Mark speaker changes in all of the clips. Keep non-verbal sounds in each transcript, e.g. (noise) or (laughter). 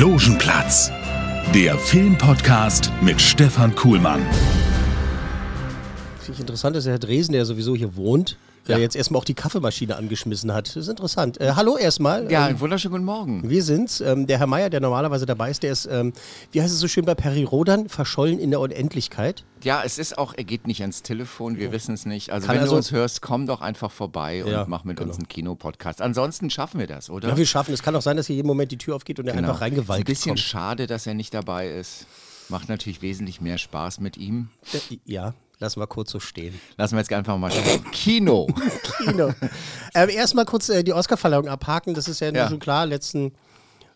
Speaker 1: Logenplatz, der Filmpodcast mit Stefan Kuhlmann.
Speaker 2: Finde ich interessant, dass der Herr Dresen, der sowieso hier wohnt,
Speaker 3: Ja.
Speaker 2: äh, jetzt erstmal auch die Kaffeemaschine angeschmissen hat. Das ist interessant. Äh, hallo erstmal.
Speaker 3: Ja,
Speaker 2: Ähm,
Speaker 3: einen wunderschönen guten Morgen.
Speaker 2: wir sind's. Ähm, der Herr Meier, der normalerweise dabei ist, der ist, ähm, wie heißt es so schön bei Perry Rodan, verschollen in der Unendlichkeit.
Speaker 3: Ja, es ist auch, er geht nicht ans Telefon, wir wissen es nicht. Also
Speaker 2: Kann
Speaker 3: wenn
Speaker 2: also-
Speaker 3: du uns hörst, komm doch einfach vorbei und
Speaker 2: Ja,
Speaker 3: mach mit
Speaker 2: genau.
Speaker 3: uns einen Kinopodcast. Ansonsten schaffen wir das, oder?
Speaker 2: Ja, wir schaffen. Es kann auch sein, dass hier jeden Moment die Tür aufgeht und er
Speaker 3: Genau.
Speaker 2: einfach reingewalkt
Speaker 3: Ist Ein bisschen
Speaker 2: kommt.
Speaker 3: schade, dass er nicht dabei ist. Macht natürlich wesentlich mehr Spaß mit ihm.
Speaker 2: Äh, Ja, lassen wir kurz so stehen.
Speaker 3: Lassen wir jetzt einfach mal schauen. Kino. (laughs)
Speaker 2: Kino. ähm, Erstmal kurz äh, die Oscarverleihung abhaken. Das ist ja,
Speaker 3: Ja.
Speaker 2: schon klar. Letzten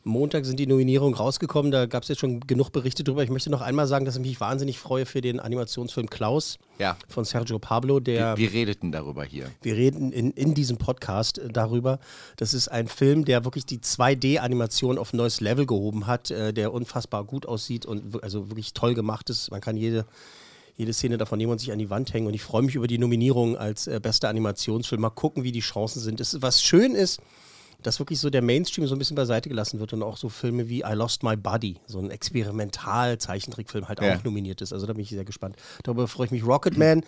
Speaker 2: Montag sind die Nominierungen rausgekommen. Da gab es jetzt schon genug Berichte drüber. Ich möchte noch einmal sagen, dass ich mich wahnsinnig freue für den Animationsfilm Klaus
Speaker 3: Ja.
Speaker 2: von Sergio Pablo, der.
Speaker 3: Wir redeten darüber hier.
Speaker 2: Wir reden in, in diesem Podcast äh, darüber. Das ist ein Film, der wirklich die 2D-Animation auf ein neues Level gehoben hat, äh, der unfassbar gut aussieht und wir- also wirklich toll gemacht ist. Man kann jede, jede Szene davon nehmen und sich an die Wand hängen. Und ich freue mich über die Nominierung als äh, bester Animationsfilm. Mal gucken, wie die Chancen sind. Es, was schön ist, dass wirklich so der Mainstream so ein bisschen beiseite gelassen wird und auch so Filme wie I Lost My Body, so ein Experimental-Zeichentrickfilm halt
Speaker 3: Ja.
Speaker 2: auch nominiert ist. Also da bin ich sehr gespannt. Darüber freue ich mich. Rocketman,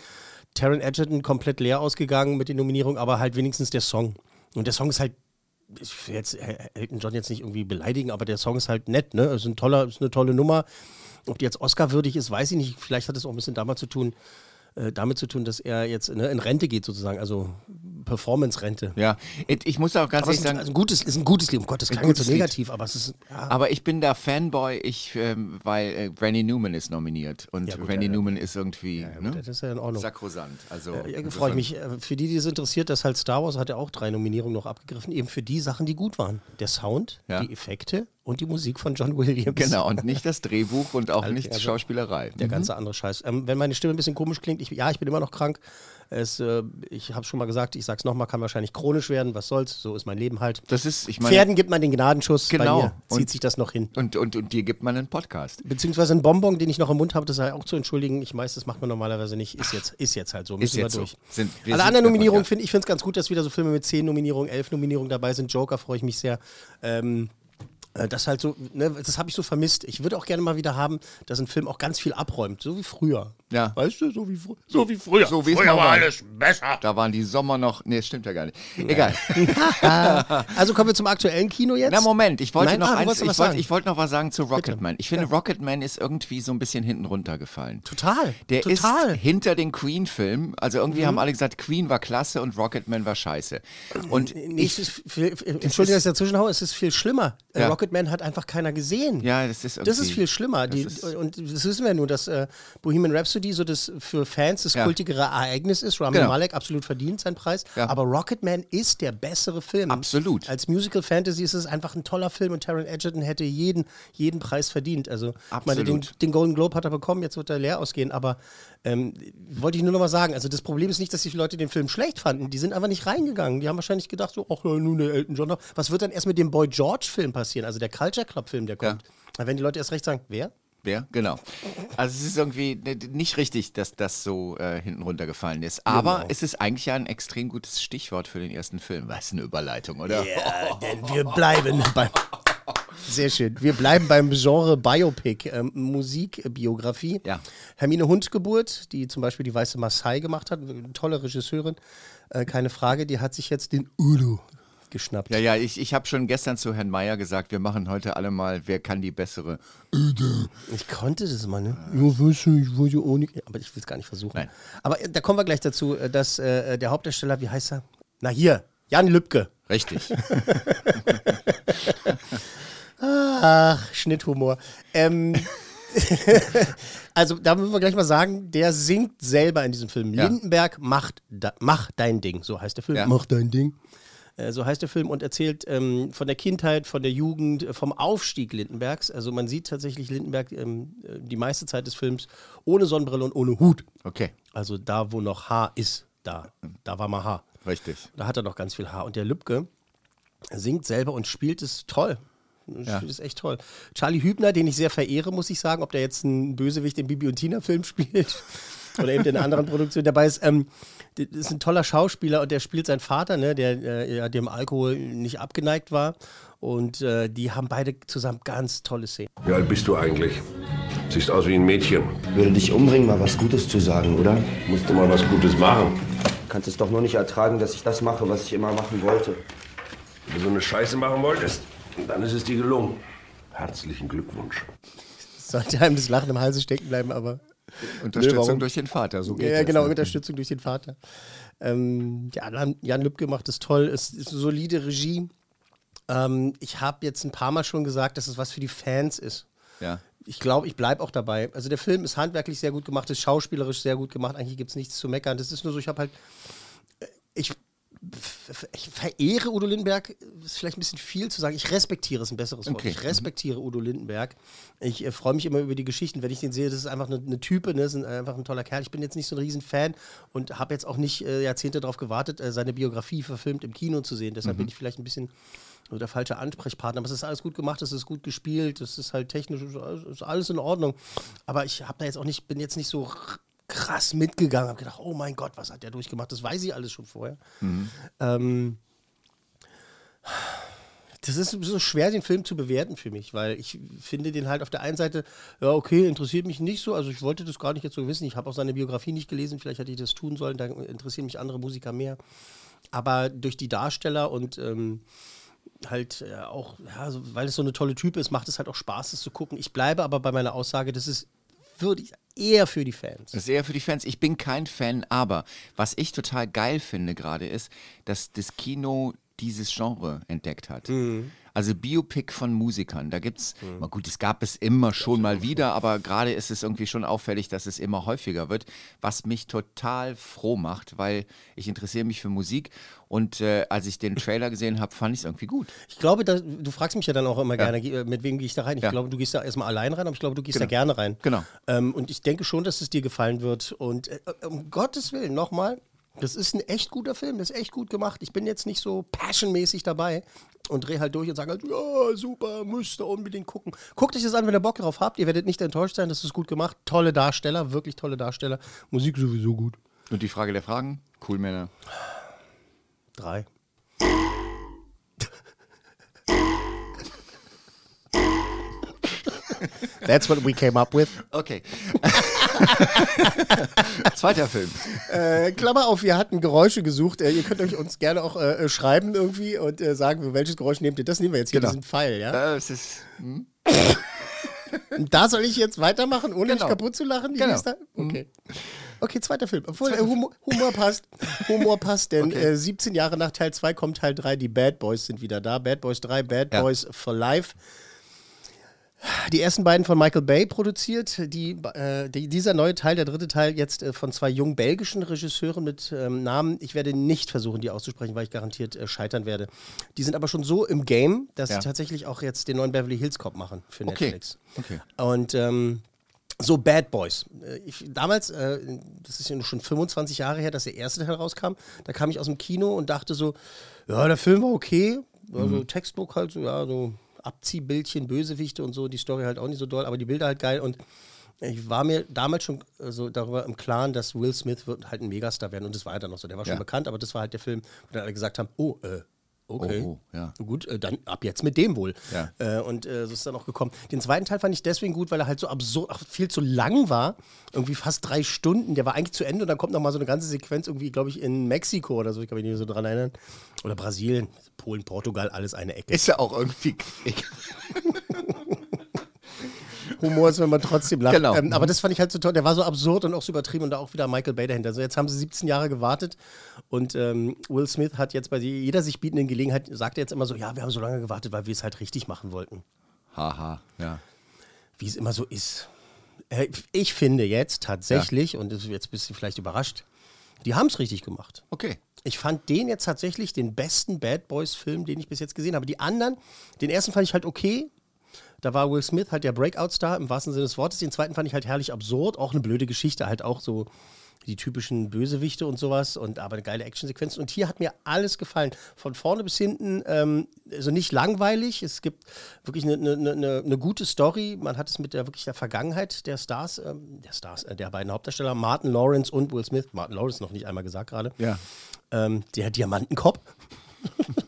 Speaker 2: Taron Egerton komplett leer ausgegangen mit den Nominierungen, aber halt wenigstens der Song. Und der Song ist halt, ich will jetzt Elton John jetzt nicht irgendwie beleidigen, aber der Song ist halt nett, ne? Ist, ein toller, ist eine tolle Nummer. Ob die jetzt Oscar-würdig ist, weiß ich nicht. Vielleicht hat es auch ein bisschen damit zu tun, äh, damit zu tun, dass er jetzt ne, in Rente geht sozusagen, also Performance-Rente.
Speaker 3: Ja, ich muss auch ganz
Speaker 2: Aber
Speaker 3: ehrlich
Speaker 2: ist,
Speaker 3: sagen,
Speaker 2: also ein gutes, ist ein gutes Lied. Um Gottes, das klang jetzt so
Speaker 3: Lied.
Speaker 2: negativ, aber es ist. Ja,
Speaker 3: aber ich bin da Fanboy, ich, ähm, weil äh, Randy Newman ist nominiert und
Speaker 2: Ja, gut,
Speaker 3: Randy
Speaker 2: ja, ja.
Speaker 3: Newman ist irgendwie ne?
Speaker 2: das ist ja in Ordnung.
Speaker 3: sakrosant. Also
Speaker 2: Ja, freue ich mich. Äh, Für die, die es interessiert, dass halt Star Wars hat ja auch drei Nominierungen noch abgegriffen, eben für die Sachen, die gut waren. Der Sound,
Speaker 3: Ja.
Speaker 2: die Effekte und die Musik von John Williams.
Speaker 3: Genau, und nicht das Drehbuch und auch nicht
Speaker 2: also-
Speaker 3: Schauspielerei.
Speaker 2: Der ganze andere Scheiß. Ähm, wenn meine Stimme ein bisschen komisch klingt, ich, ja, ich bin immer noch krank. Es, äh, ich habe schon mal gesagt, ich sag's nochmal, kann wahrscheinlich chronisch werden. Was soll's? So ist mein Leben halt.
Speaker 3: Das ist, ich meine,
Speaker 2: Pferden gibt man den Gnadenschuss.
Speaker 3: Genau.
Speaker 2: Bei mir zieht
Speaker 3: Und-
Speaker 2: sich das noch hin.
Speaker 3: und, und, und dir gibt man einen Podcast.
Speaker 2: Beziehungsweise ein Bonbon, den ich noch im Mund habe, das sei auch zu entschuldigen. Ich weiß, das macht man normalerweise nicht. Ist jetzt, ist jetzt halt so. Müssen
Speaker 3: jetzt
Speaker 2: wir
Speaker 3: so.
Speaker 2: durch.
Speaker 3: Sind- wir
Speaker 2: Alle anderen
Speaker 3: der
Speaker 2: Nominierungen finde ich finde es ganz gut, dass wieder so Filme mit 10 Nominierungen, 11 Nominierungen dabei sind. Joker freue ich mich sehr. Ähm, äh, das halt so, ne, das habe ich so vermisst. Ich würde auch gerne mal wieder haben, dass ein Film auch ganz viel abräumt, so wie früher.
Speaker 3: Ja.
Speaker 2: Weißt du, so wie, fr- so wie früher.
Speaker 3: So wie mal war. Da waren die Sommer noch. Nee, das stimmt ja gar nicht. Egal. (laughs)
Speaker 2: Also kommen wir zum aktuellen Kino jetzt.
Speaker 3: Na Moment, ich wollte
Speaker 2: Nein,
Speaker 3: noch
Speaker 2: ah,
Speaker 3: eins, ich
Speaker 2: was
Speaker 3: wollte,
Speaker 2: sagen.
Speaker 3: ich wollte noch was sagen zu Rocketman. Ich finde, Rocketman ist irgendwie so ein bisschen hinten runtergefallen.
Speaker 2: Total.
Speaker 3: Der
Speaker 2: total. Mhm.
Speaker 3: ist hinter den Queen-Filmen. Also irgendwie haben alle gesagt, Queen war klasse und Rocketman war scheiße. Und
Speaker 2: Nee,
Speaker 3: ich,
Speaker 2: ist viel, Entschuldigung, dass ich dazwischen haue, es ist viel schlimmer. Äh,
Speaker 3: Ja.
Speaker 2: Rocketman hat einfach keiner gesehen.
Speaker 3: ja, das ist irgendwie,
Speaker 2: Das ist viel schlimmer. Die,
Speaker 3: ist-
Speaker 2: und das wissen wir nur, dass äh, Bohemian Rhapsody so das für Fans das
Speaker 3: Ja.
Speaker 2: kultigere Ereignis ist. Rami
Speaker 3: Genau.
Speaker 2: Malek absolut verdient seinen Preis.
Speaker 3: Ja.
Speaker 2: Aber Rocketman ist der bessere Film.
Speaker 3: Absolut.
Speaker 2: Als Musical Fantasy ist es einfach ein toller Film und Taron Egerton hätte jeden, jeden Preis verdient. Also meine, den, den Golden Globe hat er bekommen, jetzt wird er leer ausgehen. Aber ähm, wollte ich nur noch mal sagen, also das Problem ist nicht, dass die Leute den Film schlecht fanden. Die sind einfach nicht reingegangen. Die haben wahrscheinlich gedacht, so, ach, nun der Elton John. Was wird dann erst mit dem Boy George-Film passieren? Also der Culture Club-Film, der kommt. Na, Wenn die Leute erst recht sagen, wer?
Speaker 3: Wer? Genau. Also es ist irgendwie ne- nicht richtig, dass das so äh, hinten runtergefallen ist. Aber
Speaker 2: Genau.
Speaker 3: es ist eigentlich ja ein extrem gutes Stichwort für den ersten Film. Was eine Überleitung, oder?
Speaker 2: Ja, denn wir bleiben beim. (laughs) Sehr schön. Wir bleiben beim Genre Biopic, ähm, Musikbiografie.
Speaker 3: Ja.
Speaker 2: Hermine Hundgeburt, die zum Beispiel die Weiße Maasai gemacht hat, eine tolle Regisseurin, äh, keine Frage, die hat sich jetzt den Udo geschnappt.
Speaker 3: Ja, ja, ich, ich habe schon gestern zu Herrn Meier gesagt, wir machen heute alle mal, wer kann die bessere.
Speaker 2: Ich konnte das mal, ne? Ja, weißt du, ich wollte auch nicht. Aber ich will es gar nicht versuchen.
Speaker 3: Nein.
Speaker 2: Aber äh, da kommen wir gleich dazu, äh, dass äh, der Hauptdarsteller, wie heißt er? Na hier, Jan Lübke.
Speaker 3: Richtig. (laughs)
Speaker 2: Ach, Schnitthumor. Ähm, (laughs) also da müssen wir gleich mal sagen, der singt selber in diesem Film.
Speaker 3: Ja.
Speaker 2: Lindenberg macht da, mach dein Ding, so heißt der Film.
Speaker 3: Ja.
Speaker 2: Mach dein Ding. Äh, So heißt der Film und erzählt ähm, von der Kindheit, von der Jugend, äh, vom Aufstieg Lindenbergs. Also man sieht tatsächlich Lindenberg ähm, äh, die meiste Zeit des Films ohne Sonnenbrille und ohne Hut.
Speaker 3: Okay,
Speaker 2: Also da, wo noch Haar ist, da, da war mal Haar.
Speaker 3: richtig.
Speaker 2: Da hat er noch ganz viel Haar. Und der Lübcke singt selber und spielt es toll.
Speaker 3: Ja.
Speaker 2: Spielt es echt toll. Charlie Hübner, den ich sehr verehre, muss ich sagen, ob der jetzt ein Bösewicht im Bibi und Tina-Film spielt (laughs) oder eben in einer anderen Produktion dabei ist. Ähm, ist ein toller Schauspieler und der spielt seinen Vater, ne, der äh, ja, dem Alkohol nicht abgeneigt war. Und äh, die haben beide zusammen ganz tolle Szenen.
Speaker 4: Wie alt bist du eigentlich? Siehst aus wie ein Mädchen.
Speaker 5: Würde dich umbringen, mal was Gutes zu sagen, oder?
Speaker 4: Musst du mal was Gutes machen.
Speaker 5: Kannst es doch nur nicht ertragen, dass ich das mache, was ich immer machen wollte.
Speaker 4: Wenn du so eine Scheiße machen wolltest, dann ist es dir gelungen. Herzlichen Glückwunsch.
Speaker 2: Sollte einem das Lachen im Halse stecken bleiben, aber.
Speaker 3: Unterstützung durch den Vater, so geht
Speaker 2: Ja,
Speaker 3: das.
Speaker 2: genau,
Speaker 3: ne?
Speaker 2: Unterstützung durch den Vater. Ähm, ja, Jan- Lübcke macht es toll, es ist eine solide Regie. Ähm, ich habe jetzt ein paar Mal schon gesagt, dass es was für die Fans ist.
Speaker 3: Ja.
Speaker 2: Ich glaube, ich bleibe auch dabei. Also der Film ist handwerklich sehr gut gemacht, ist schauspielerisch sehr gut gemacht. Eigentlich gibt es nichts zu meckern. Das ist nur so, ich habe halt, äh, ich, ich verehre Udo Lindenberg, ist vielleicht ein bisschen viel zu sagen. Ich respektiere ist ein besseres Wort.
Speaker 3: Okay.
Speaker 2: Ich respektiere Udo Lindenberg. Ich äh, freue mich immer über die Geschichten, wenn ich den sehe. Das ist einfach eine, eine Type, ne? Das ist ein, einfach ein toller Kerl. Ich bin jetzt nicht so ein Riesenfan und habe jetzt auch nicht äh, Jahrzehnte darauf gewartet, äh, seine Biografie verfilmt im Kino zu sehen. Deshalb bin ich vielleicht ein bisschen so der falsche Ansprechpartner. Aber es ist alles gut gemacht, es ist gut gespielt, es ist halt technisch, es ist alles- in Ordnung. Aber ich habe da jetzt auch nicht, bin jetzt nicht so krass mitgegangen, habe gedacht, oh mein Gott, was hat der durchgemacht? Das weiß ich alles schon vorher. Ähm, das ist so schwer, den Film zu bewerten für mich, weil ich finde den halt auf der einen Seite, ja, okay, interessiert mich nicht so. Also ich wollte das gar nicht jetzt so wissen. Ich habe auch seine Biografie nicht gelesen, vielleicht hätte ich das tun sollen, da interessieren mich andere Musiker mehr. Aber durch die Darsteller und ähm, halt äh, auch, ja, so, weil es so eine tolle Typ ist, macht es halt auch Spaß, das zu gucken. Ich bleibe aber bei meiner Aussage, das ist wirklich eher für die Fans.
Speaker 3: Das ist eher für die Fans. Ich bin kein Fan, aber was ich total geil finde gerade ist, dass das Kino dieses Genre entdeckt hat. Also Biopic von Musikern, da gibt's, mal gut, es gab es immer schon mal wieder, aber gerade ist es irgendwie schon auffällig, dass es immer häufiger wird, was mich total froh macht, weil ich interessiere mich für Musik und äh, als ich den Trailer gesehen habe, fand ich es irgendwie gut.
Speaker 2: Ich glaube, da, du fragst mich ja dann auch immer gerne, ge- mit wem gehe ich da rein? Ich
Speaker 3: Ja.
Speaker 2: glaube, du gehst da erstmal allein rein, aber ich glaube, du gehst
Speaker 3: Genau.
Speaker 2: da gerne rein.
Speaker 3: Genau.
Speaker 2: Ähm, und ich denke schon, dass es dir gefallen wird. Und äh, um Gottes Willen, nochmal, das ist ein echt guter Film, das ist echt gut gemacht. Ich bin jetzt nicht so passionmäßig dabei und drehe halt durch und sage halt, ja, super, müsst ihr unbedingt gucken. Guckt euch das an, wenn ihr Bock drauf habt. Ihr werdet nicht enttäuscht sein, das ist gut gemacht. Tolle Darsteller, wirklich tolle Darsteller. Musik sowieso gut.
Speaker 3: Und die Frage der Fragen? Cool, Männer.
Speaker 2: Drei. That's what we came up with.
Speaker 3: Okay. (laughs) (laughs) Zweiter Film.
Speaker 2: Äh, Klammer auf, wir hatten Geräusche gesucht. Äh, ihr könnt euch uns gerne auch äh, äh, schreiben irgendwie und äh, sagen, welches Geräusch nehmt ihr. Das nehmen wir jetzt hier,
Speaker 3: Genau.
Speaker 2: diesen Pfeil, ja?
Speaker 3: Es ist, hm? (laughs)
Speaker 2: Da soll ich jetzt weitermachen, ohne mich
Speaker 3: Genau.
Speaker 2: kaputt zu lachen?
Speaker 3: Genau.
Speaker 2: da? Okay. Okay, zweiter Film. Obwohl, äh, Humor, Humor passt. (laughs) Humor passt, denn
Speaker 3: Okay.
Speaker 2: äh, 17 Jahre nach Teil 2 kommt Teil 3. Die Bad Boys sind wieder da. Bad Boys 3, Bad
Speaker 3: Ja.
Speaker 2: Boys for Life. Die ersten beiden von Michael Bay produziert. Die, äh, die, dieser neue Teil, der dritte Teil, jetzt äh, von zwei jungen belgischen Regisseuren mit ähm, Namen. Ich werde nicht versuchen, die auszusprechen, weil ich garantiert äh, scheitern werde. Die sind aber schon so im Game, dass
Speaker 3: Ja.
Speaker 2: sie tatsächlich auch jetzt den neuen Beverly Hills Cop machen für. Netflix.
Speaker 3: Okay.
Speaker 2: Und ähm, so Bad Boys. Äh, Ich, damals, äh, das ist ja schon 25 Jahre her, dass der erste Teil rauskam, da kam ich aus dem Kino und dachte so, ja, der Film war okay. Also Textbook halt so, ja, so Abziehbildchen, Bösewichte und so, die Story halt auch nicht so doll, aber die Bilder halt geil und ich war mir damals schon äh, so darüber im Klaren, dass Will Smith wird halt ein Megastar werden und das war halt dann noch so. Der war schon
Speaker 3: Ja.
Speaker 2: bekannt, aber das war halt der Film, wo dann alle gesagt haben, oh, äh, okay.
Speaker 3: Oh, oh, ja.
Speaker 2: Gut, äh, dann ab jetzt mit dem wohl.
Speaker 3: Ja.
Speaker 2: Äh, und äh, so ist dann auch gekommen. Den zweiten Teil fand ich deswegen gut, weil er halt so absurd, ach, viel zu lang war. Irgendwie fast drei Stunden. Der war eigentlich zu Ende und dann kommt noch mal so eine ganze Sequenz irgendwie, glaube ich, in Mexiko oder so. Ich kann mich nicht so dran erinnern. Oder Brasilien, Polen, Portugal, alles eine Ecke.
Speaker 3: Ist ja auch irgendwie. (laughs)
Speaker 2: Humor ist, wenn man trotzdem lacht.
Speaker 3: Genau.
Speaker 2: Ähm, aber das fand ich halt so toll. Der war so absurd und auch so übertrieben und da auch wieder Michael Bay dahinter. Also jetzt haben sie 17 Jahre gewartet und ähm, Will Smith hat jetzt bei jeder sich bietenden Gelegenheit, sagt er jetzt immer so, ja, wir haben so lange gewartet, weil wir es halt richtig machen wollten.
Speaker 3: Haha, ja.
Speaker 2: Wie es immer so ist. Äh, Ich finde jetzt tatsächlich, und das ist jetzt bist du vielleicht überrascht, die haben es richtig gemacht.
Speaker 3: Okay.
Speaker 2: Ich fand den jetzt tatsächlich den besten Bad Boys-Film, den ich bis jetzt gesehen habe. Die anderen, den ersten fand ich halt okay. Da war Will Smith halt der Breakout-Star im wahrsten Sinne des Wortes. Den zweiten fand ich halt herrlich absurd. Auch eine blöde Geschichte, halt auch so die typischen Bösewichte und sowas. Und aber eine geile Actionsequenz. Und hier hat mir alles gefallen. Von vorne bis hinten, ähm, also nicht langweilig. Es gibt wirklich eine, eine, eine, eine gute Story. Man hat es mit der wirklich der Vergangenheit der Stars, ähm, der Stars, äh, der beiden Hauptdarsteller, Martin Lawrence und Will Smith. Martin Lawrence noch nicht einmal gesagt gerade.
Speaker 3: Ja.
Speaker 2: Ähm, der Diamantenkopf. (laughs)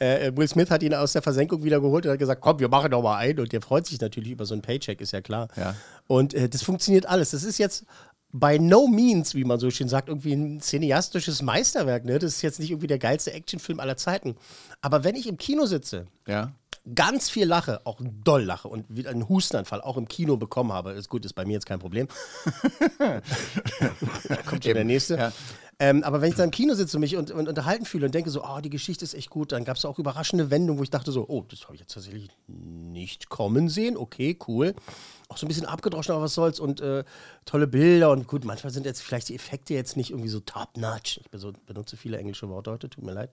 Speaker 2: äh, Will Smith hat ihn aus der Versenkung wieder geholt und hat gesagt, komm, wir machen doch mal ein. Und der freut sich natürlich über so einen Paycheck, ist ja klar.
Speaker 3: Ja.
Speaker 2: Und äh, das funktioniert alles. Das ist jetzt by no means, wie man so schön sagt, irgendwie ein cineastisches Meisterwerk. Ne? Das ist jetzt nicht irgendwie der geilste Actionfilm aller Zeiten. Aber wenn ich im Kino sitze,
Speaker 3: Ja.
Speaker 2: ganz viel lache, auch doll lache und wieder einen Hustenanfall auch im Kino bekommen habe, ist gut, ist bei mir jetzt kein Problem. (laughs) Kommt schon der nächste.
Speaker 3: Ja.
Speaker 2: Ähm, aber wenn ich da im Kino sitze und mich und, und unterhalten fühle und denke so, oh, die Geschichte ist echt gut, dann gab es auch überraschende Wendungen, wo ich dachte so, oh, das habe ich jetzt tatsächlich nicht kommen sehen. Okay, cool. Auch so ein bisschen abgedroschen, aber was soll's. Und äh, tolle Bilder und gut, manchmal sind jetzt vielleicht die Effekte jetzt nicht irgendwie so top-notch. Ich so, benutze viele englische Worte heute, tut mir leid.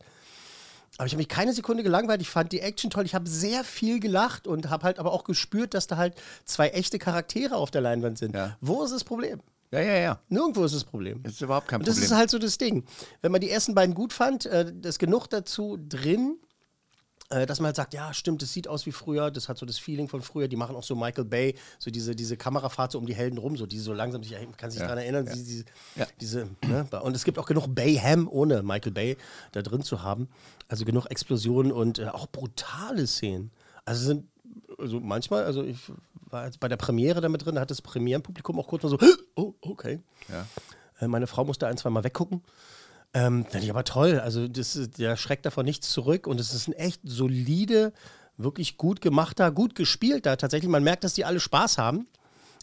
Speaker 2: Aber ich habe mich keine Sekunde gelangweilt. Ich fand die Action toll. Ich habe sehr viel gelacht und habe halt aber auch gespürt, dass da halt zwei echte Charaktere auf der Leinwand sind.
Speaker 3: Ja.
Speaker 2: Wo ist das Problem?
Speaker 3: Ja, ja, ja.
Speaker 2: Nirgendwo ist das Problem.
Speaker 3: Das ist überhaupt kein
Speaker 2: Und das
Speaker 3: Problem.
Speaker 2: ist halt so das Ding. Wenn man die ersten beiden gut fand, äh, ist genug dazu drin, äh, dass man halt sagt, ja, stimmt, das sieht aus wie früher, das hat so das Feeling von früher. Die machen auch so Michael Bay, so diese, diese Kamerafahrt so um die Helden rum, so die so langsam sich, kann sich daran erinnern, die, diese,
Speaker 3: Ja.
Speaker 2: diese, ne? und es gibt auch genug Bayham ohne Michael Bay da drin zu haben. Also genug Explosionen und äh, auch brutale Szenen. Also sind, also manchmal, also ich war jetzt bei der Premiere damit drin, da hat das Premierenpublikum auch kurz mal so, (gasps) oh, okay.
Speaker 3: Ja.
Speaker 2: Äh, Meine Frau musste ein, zwei Mal weggucken. Ähm, Fand ich aber toll. Also, das, der schreckt davon nichts zurück und es ist ein echt solide, wirklich gut gemachter, gut gespielter. Tatsächlich, man merkt, dass die alle Spaß haben.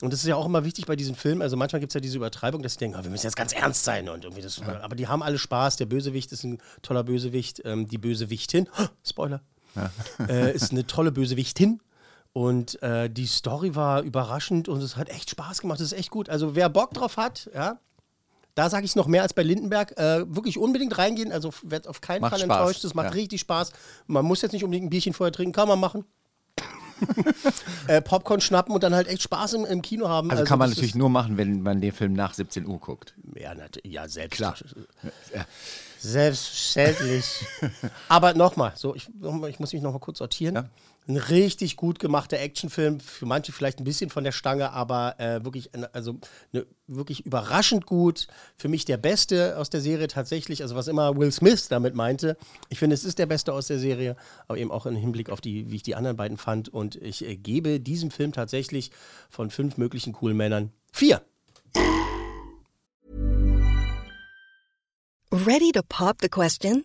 Speaker 2: Und das ist ja auch immer wichtig bei diesen Filmen. Also manchmal gibt es ja diese Übertreibung, dass sie denken, ah, wir müssen jetzt ganz ernst sein und irgendwie das. Aber die haben alle Spaß. Der Bösewicht ist ein toller Bösewicht. Ähm, die Bösewichtin, (gasps) Spoiler, äh, ist eine tolle Bösewichtin. Und äh, die Story war überraschend und es hat echt Spaß gemacht. Es ist echt gut. Also wer Bock drauf hat, ja, da sage ich es noch mehr als bei Lindenberg. Äh, wirklich unbedingt reingehen. Also wird auf keinen
Speaker 3: Macht
Speaker 2: Fall
Speaker 3: Spaß,
Speaker 2: enttäuscht. Das macht
Speaker 3: ja.
Speaker 2: richtig Spaß. Man muss jetzt nicht unbedingt ein Bierchen vorher trinken, kann man machen. (laughs) äh, Popcorn schnappen und dann halt echt Spaß im, im Kino haben.
Speaker 3: Also, kann man natürlich nur machen, wenn man den Film nach 17 Uhr guckt.
Speaker 2: Ja, ja, selbst.
Speaker 3: Klar. Ja.
Speaker 2: Selbstverständlich. (laughs) Aber nochmal, so, ich, ich muss mich nochmal kurz sortieren.
Speaker 3: Ja.
Speaker 2: Ein richtig gut gemachter Actionfilm, für manche vielleicht ein bisschen von der Stange, aber äh, wirklich, also eine, wirklich überraschend gut. Für mich der Beste aus der Serie tatsächlich, also was immer Will Smith damit meinte. Ich finde, es ist der Beste aus der Serie, aber eben auch im Hinblick auf die, wie ich die anderen beiden fand. Und ich äh, gebe diesem Film tatsächlich von fünf möglichen coolen Männern vier.
Speaker 6: Ready to pop the question?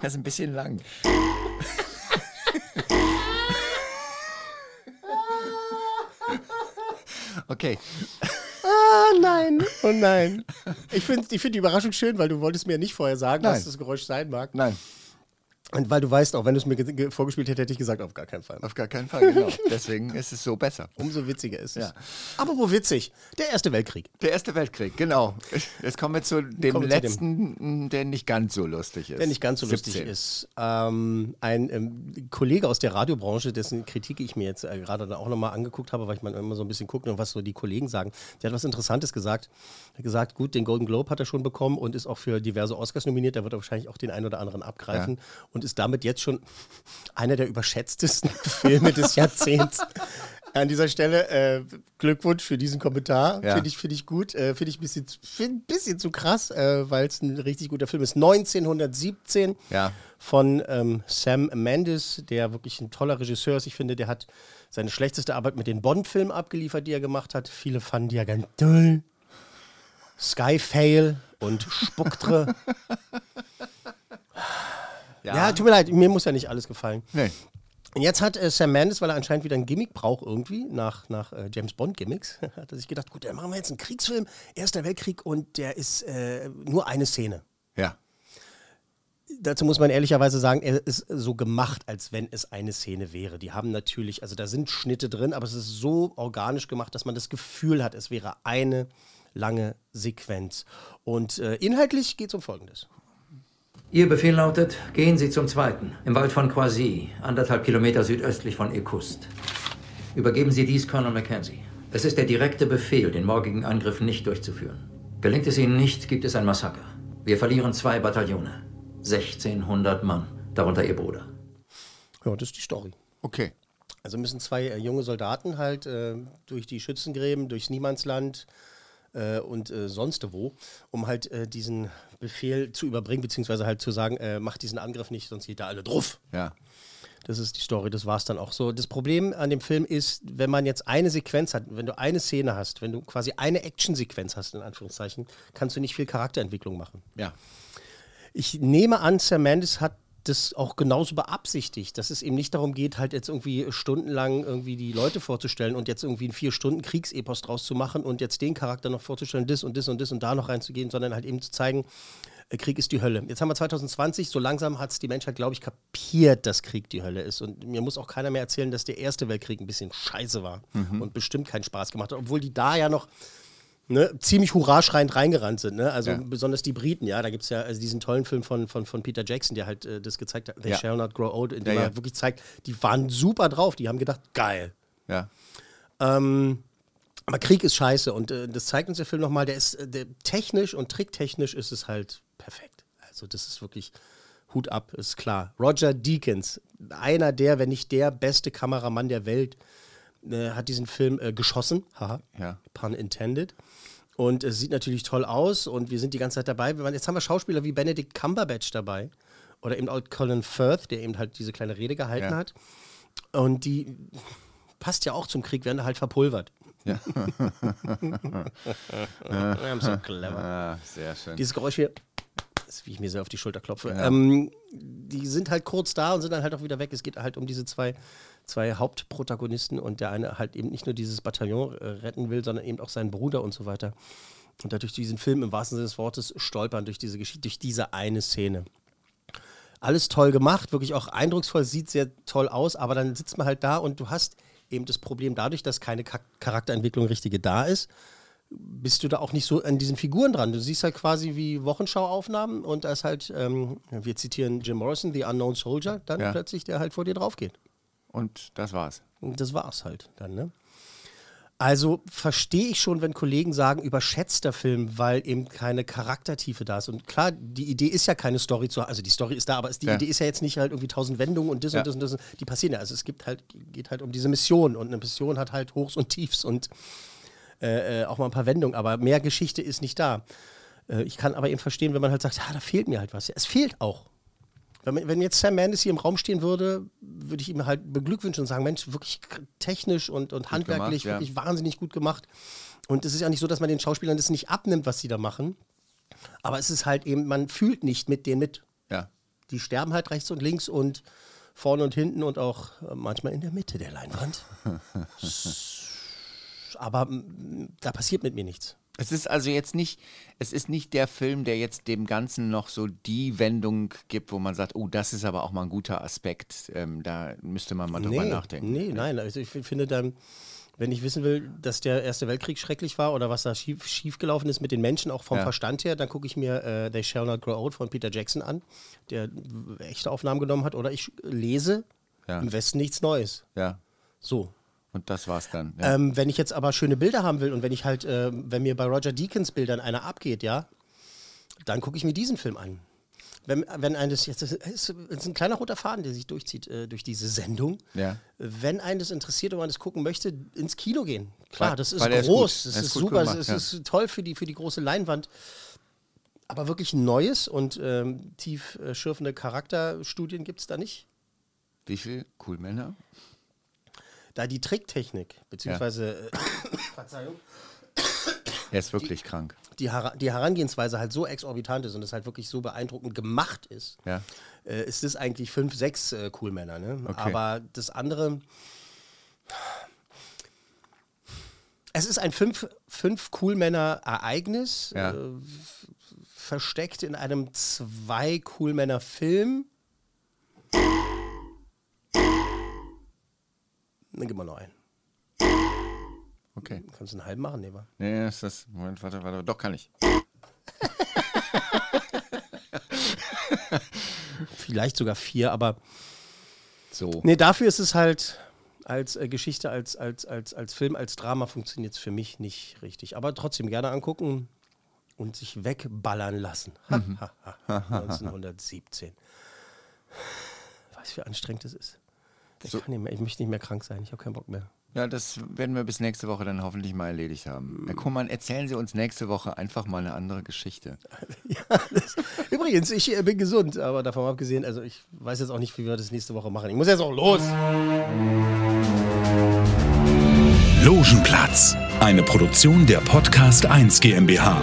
Speaker 6: (laughs)
Speaker 3: Das ist ein bisschen lang. (laughs) Okay.
Speaker 2: Ah, nein. Oh nein. Ich finde ich find die Überraschung schön, weil du wolltest mir nicht vorher sagen,
Speaker 3: Nein.
Speaker 2: was das Geräusch sein mag.
Speaker 3: Nein,
Speaker 2: Und weil du weißt, auch wenn du es mir ge- ge- vorgespielt hättest, hätte ich gesagt, auf gar keinen Fall.
Speaker 3: auf gar keinen Fall. Genau. (laughs) Deswegen ist es so besser.
Speaker 2: Umso witziger ist es.
Speaker 3: Ja.
Speaker 2: Aber wo witzig? Der Erste Weltkrieg.
Speaker 3: Der Erste Weltkrieg, genau. Jetzt kommen wir zu dem
Speaker 2: Kommen wir zu dem.
Speaker 3: letzten, der nicht ganz so lustig ist.
Speaker 2: Der nicht ganz so lustig
Speaker 3: 17.
Speaker 2: ist. Ähm, ein ähm, Kollege aus der Radiobranche, dessen Kritik ich mir jetzt äh, gerade dann auch nochmal angeguckt habe, weil ich mal immer so ein bisschen gucke, was so die Kollegen sagen. Der hat was Interessantes gesagt. Er hat gesagt, gut, den Golden Globe hat er schon bekommen und ist auch für diverse Oscars nominiert. Der wird wahrscheinlich auch den einen oder anderen abgreifen und ist damit jetzt schon einer der überschätztesten (laughs) Filme des Jahrzehnts. An dieser Stelle äh, Glückwunsch für diesen Kommentar.
Speaker 3: Ja.
Speaker 2: Finde ich, find ich gut. Äh, Finde ich ein bisschen, find ein bisschen zu krass, äh, weil es ein richtig guter Film ist. 1917
Speaker 3: Ja.
Speaker 2: von ähm, Sam Mendes, der wirklich ein toller Regisseur ist. Ich finde, der hat seine schlechteste Arbeit mit den Bond-Filmen abgeliefert, die er gemacht hat. Viele fanden die ja ganz toll. Skyfail und Spucktre. (laughs) ja. tut mir leid, mir muss ja nicht alles gefallen.
Speaker 3: Nee.
Speaker 2: Und jetzt hat äh, Sam Mendes, weil er anscheinend wieder ein Gimmick braucht irgendwie, nach, nach äh, James Bond Gimmicks, (laughs) hat er sich gedacht, gut, dann machen wir jetzt einen Kriegsfilm, Erster Weltkrieg und der ist äh, nur eine Szene.
Speaker 3: Ja.
Speaker 2: Dazu muss man ehrlicherweise sagen, er ist so gemacht, als wenn es eine Szene wäre. Die haben natürlich, also da sind Schnitte drin, aber es ist so organisch gemacht, dass man das Gefühl hat, es wäre eine lange Sequenz. Und äh, inhaltlich geht es um Folgendes.
Speaker 7: Ihr Befehl lautet, gehen Sie zum Zweiten, im Wald von Croisy, anderthalb Kilometer südöstlich von Ekust. Übergeben Sie dies Colonel Mackenzie. Es ist der direkte Befehl, den morgigen Angriff nicht durchzuführen. Gelingt es Ihnen nicht, gibt es ein Massaker. Wir verlieren zwei Bataillone. 1600 Mann, darunter Ihr Bruder.
Speaker 2: Ja, das ist die Story.
Speaker 3: Okay.
Speaker 2: Also müssen zwei äh, junge Soldaten halt äh, durch die Schützengräben, durchs Niemandsland äh, und äh, sonst wo, um halt äh, diesen Befehl zu überbringen, beziehungsweise halt zu sagen, äh, macht diesen Angriff nicht, sonst geht da alle drauf.
Speaker 3: Ja.
Speaker 2: Das ist die Story, das war es dann auch so. Das Problem an dem Film ist, wenn man jetzt eine Sequenz hat, wenn du eine Szene hast, wenn du quasi eine Actionsequenz hast, in Anführungszeichen, kannst du nicht viel Charakterentwicklung machen.
Speaker 3: Ja.
Speaker 2: Ich nehme an, Sam Mendes hat das auch genauso beabsichtigt, dass es eben nicht darum geht, halt jetzt irgendwie stundenlang irgendwie die Leute vorzustellen und jetzt irgendwie einen vier Stunden Kriegsepos draus zu machen und jetzt den Charakter noch vorzustellen, das und das und das und da noch reinzugehen, sondern halt eben zu zeigen, äh, Krieg ist die Hölle. Jetzt haben wir 2020, so langsam hat es die Menschheit, glaube ich, kapiert, dass Krieg die Hölle ist. Und mir muss auch keiner mehr erzählen, dass der Erste Weltkrieg ein bisschen scheiße war und bestimmt keinen Spaß gemacht hat, obwohl die da ja noch ne, ziemlich hurraschreiend reingerannt sind. Ne? Also
Speaker 3: Ja.
Speaker 2: besonders die Briten, ja. Da gibt es ja also diesen tollen Film von, von, von Peter Jackson, der halt äh, das gezeigt hat, They
Speaker 3: Ja.
Speaker 2: Shall Not Grow Old, in dem
Speaker 3: Ja,
Speaker 2: er wirklich zeigt, die waren super drauf, die haben gedacht, geil.
Speaker 3: Ja.
Speaker 2: Ähm, aber Krieg ist scheiße und äh, das zeigt uns der Film nochmal, der ist äh, der, technisch und tricktechnisch ist es halt perfekt. Also das ist wirklich Hut ab, ist klar. Roger Deakins, einer der, wenn nicht der beste Kameramann der Welt, äh, hat diesen Film äh, geschossen. Haha,
Speaker 3: Ja.
Speaker 2: pun intended. Und es sieht natürlich toll aus und wir sind die ganze Zeit dabei. Jetzt haben wir Schauspieler wie Benedict Cumberbatch dabei oder eben auch Colin Firth, der eben halt diese kleine Rede gehalten
Speaker 3: Ja.
Speaker 2: hat. Und die passt ja auch zum Krieg, werden halt verpulvert.
Speaker 3: Ja. (laughs) (laughs)
Speaker 2: I'm so clever.
Speaker 3: Ah, sehr schön.
Speaker 2: Dieses Geräusch hier, ist, wie ich mir sehr auf die Schulter klopfe. Ähm, die sind halt kurz da und sind dann halt auch wieder weg. Es geht halt um diese zwei, zwei Hauptprotagonisten und der eine halt eben nicht nur dieses Bataillon äh, retten will, sondern eben auch seinen Bruder und so weiter. Und dadurch diesen Film im wahrsten Sinne des Wortes stolpern durch diese Geschichte, durch diese eine Szene. Alles toll gemacht, wirklich auch eindrucksvoll, sieht sehr toll aus, aber dann sitzt man halt da und du hast eben das Problem dadurch, dass keine Charakterentwicklung richtige da ist, bist du da auch nicht so an diesen Figuren dran. Du siehst halt quasi wie Wochenschauaufnahmen und da ist halt, ähm, wir zitieren Jim Morrison, The Unknown Soldier, dann
Speaker 3: Ja.
Speaker 2: plötzlich, der halt vor dir drauf geht.
Speaker 3: Und das war's.
Speaker 2: Und das war's halt dann, ne? Also verstehe ich schon, wenn Kollegen sagen, überschätzter Film, weil eben keine Charaktertiefe da ist. Und klar, die Idee ist ja keine Story zu also die Story ist da, aber die
Speaker 3: Ja.
Speaker 2: Idee ist ja jetzt nicht halt irgendwie tausend Wendungen und das
Speaker 3: Ja.
Speaker 2: und das und das. Die passieren ja. Also es gibt halt, geht halt um diese Mission und eine Mission hat halt Hochs und Tiefs und äh, äh, auch mal ein paar Wendungen, aber mehr Geschichte ist nicht da. Äh, ich kann aber eben verstehen, wenn man halt sagt, ja, da fehlt mir halt was. Ja, es fehlt auch. Wenn, wenn jetzt Sam Mendes hier im Raum stehen würde, würde ich ihm halt beglückwünschen und sagen, Mensch, wirklich technisch und, und handwerklich
Speaker 3: gemacht, ja.
Speaker 2: wirklich wahnsinnig gut gemacht. Und es ist ja nicht so, dass man den Schauspielern das nicht abnimmt, was sie da machen. Aber es ist halt eben, man fühlt nicht mit denen mit.
Speaker 3: Ja.
Speaker 2: Die sterben halt rechts und links und vorne und hinten und auch äh, manchmal in der Mitte der Leinwand. (laughs) Aber da passiert mit mir nichts.
Speaker 3: Es ist also jetzt nicht, es ist nicht der Film, der jetzt dem Ganzen noch so die Wendung gibt, wo man sagt, oh, das ist aber auch mal ein guter Aspekt. Ähm, da müsste man mal drüber nachdenken.
Speaker 2: Nee, nein. Also ich finde dann, wenn ich wissen will, dass der Erste Weltkrieg schrecklich war oder was da schief, schief gelaufen ist mit den Menschen, auch vom
Speaker 3: Ja.
Speaker 2: Verstand her, dann gucke ich mir äh, They Shall Not Grow Old von Peter Jackson an, der echte Aufnahmen genommen hat. Oder ich lese
Speaker 3: Ja.
Speaker 2: im Westen nichts Neues.
Speaker 3: Ja.
Speaker 2: So.
Speaker 3: Und das war's dann. Ja.
Speaker 2: Ähm, wenn ich jetzt aber schöne Bilder haben will und wenn ich halt, äh, wenn mir bei Roger Deakins Bildern einer abgeht, ja, dann gucke ich mir diesen Film an. wenn, wenn eines jetzt das ist, ist ein kleiner roter Faden, der sich durchzieht äh, durch diese Sendung.
Speaker 3: Ja.
Speaker 2: Wenn einen das interessiert und man das gucken möchte, ins Kino gehen. Klar,
Speaker 3: Weil-
Speaker 2: das ist
Speaker 3: ist
Speaker 2: groß,
Speaker 3: gut.
Speaker 2: das ist,
Speaker 3: ist
Speaker 2: super,
Speaker 3: gemacht,
Speaker 2: es
Speaker 3: ja.
Speaker 2: ist toll für die, für die große Leinwand. Aber wirklich ein neues und ähm, tief äh, schürfende Charakterstudien gibt es da nicht.
Speaker 3: Wie viel Cool Männer?
Speaker 2: Da die Tricktechnik, beziehungsweise äh, (coughs) Verzeihung,
Speaker 3: Er ist wirklich krank.
Speaker 2: die, Hera- die Herangehensweise halt so exorbitant ist und es halt wirklich so beeindruckend gemacht ist,
Speaker 3: Ja.
Speaker 2: äh, ist es eigentlich fünf, sechs äh, Coolmänner. Ne?
Speaker 3: Okay.
Speaker 2: Aber das andere. Es ist ein fünf, fünf Coolmänner-Ereignis,
Speaker 3: Ja.
Speaker 2: äh, versteckt in einem zwei Coolmänner-Film. Gib mal noch einen.
Speaker 3: Okay.
Speaker 2: Kannst du einen halben machen, nee, wa?
Speaker 3: Nee, ist das. Moment, warte, warte. Doch, kann ich. (laughs)
Speaker 2: Vielleicht sogar vier, aber
Speaker 3: So.
Speaker 2: Nee, dafür ist es halt als äh, Geschichte, als, als, als, als Film, als Drama funktioniert es für mich nicht richtig. Aber trotzdem gerne angucken und sich wegballern lassen. Ha,
Speaker 3: Mhm.
Speaker 2: ha, ha. 1917. Weißt du, wie anstrengend das ist? Ich, kann nicht mehr, ich möchte nicht mehr krank sein, ich habe keinen Bock mehr.
Speaker 3: Ja, das werden wir bis nächste Woche dann hoffentlich mal erledigt haben. Herr Kuhmann, erzählen Sie uns nächste Woche einfach mal eine andere Geschichte. (laughs)
Speaker 2: Übrigens, ich äh, bin gesund, aber davon abgesehen, also ich weiß jetzt auch nicht, wie wir das nächste Woche machen. Ich muss jetzt auch los.
Speaker 1: Logenplatz, eine Produktion der Podcast 1 GmbH.